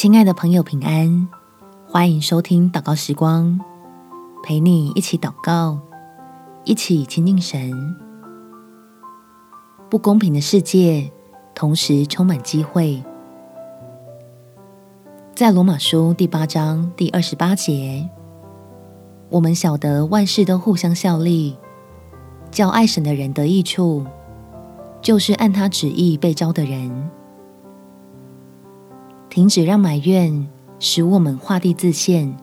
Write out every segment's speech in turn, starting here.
亲爱的朋友，平安！欢迎收听祷告时光，陪你一起祷告，一起亲近神。不公平的世界，同时充满机会。在罗马书第八章第二十八节，我们晓得万事都互相效力，叫爱神的人得益处，就是按他旨意被召的人。停止让埋怨使我们画地自限，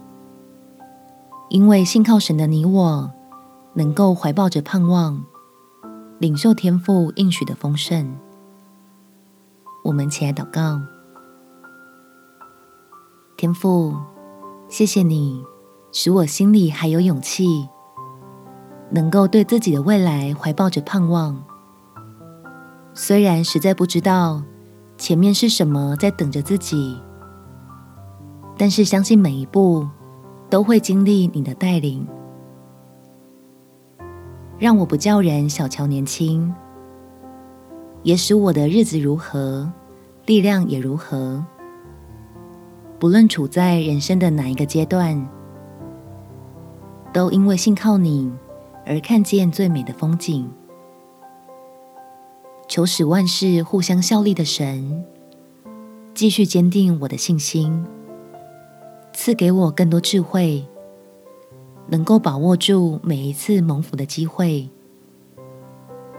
因为信靠神的你我，能够怀抱着盼望，领受天父应许的丰盛。我们起来祷告，天父，谢谢你使我心里还有勇气，能够对自己的未来怀抱着盼望，虽然实在不知道。前面是什么在等着自己？但是相信每一步都会经历你的带领，让我不叫人小瞧年轻，也使我的日子如何，力量也如何。不论处在人生的哪一个阶段，都因为信靠你而看见最美的风景。求使万事互相效力的神，继续坚定我的信心，赐给我更多智慧，能够把握住每一次蒙福的机会，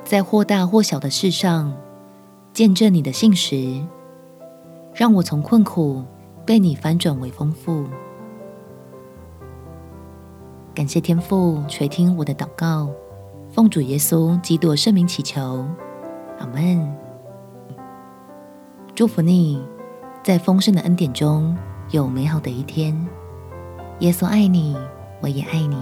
在或大或小的事上见证你的信实，让我从困苦被你翻转为丰富。感谢天父垂听我的祷告，奉主耶稣基督圣名祈求。阿门。祝福你，在丰盛的恩典中有美好的一天。耶稣爱你，我也爱你。